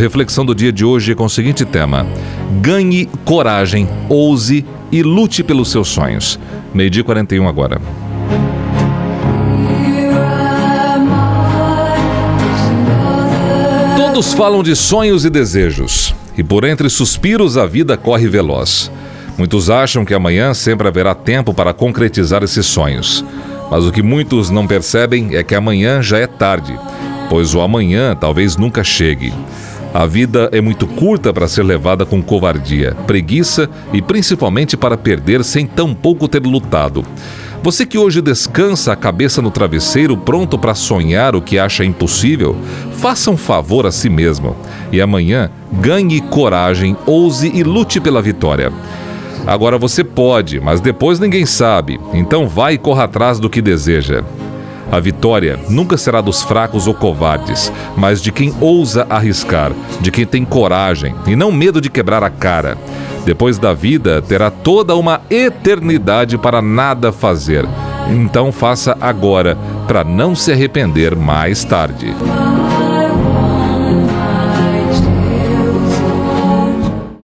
reflexão do dia de hoje é com o seguinte tema: Ganhe coragem, ouse e lute pelos seus sonhos. Meio-dia 41 agora. Todos falam de sonhos e desejos, e por entre suspiros a vida corre veloz. Muitos acham que amanhã sempre haverá tempo para concretizar esses sonhos. Mas o que muitos não percebem é que amanhã já é tarde, pois o amanhã talvez nunca chegue. A vida é muito curta para ser levada com covardia, preguiça e principalmente para perder sem tão pouco ter lutado. Você que hoje descansa a cabeça no travesseiro, pronto para sonhar o que acha impossível, faça um favor a si mesmo e amanhã ganhe coragem, ouse e lute pela vitória. Agora você pode, mas depois ninguém sabe, então vai e corra atrás do que deseja. A vitória nunca será dos fracos ou covardes, mas de quem ousa arriscar, de quem tem coragem e não medo de quebrar a cara. Depois da vida, terá toda uma eternidade para nada fazer. Então faça agora, para não se arrepender mais tarde.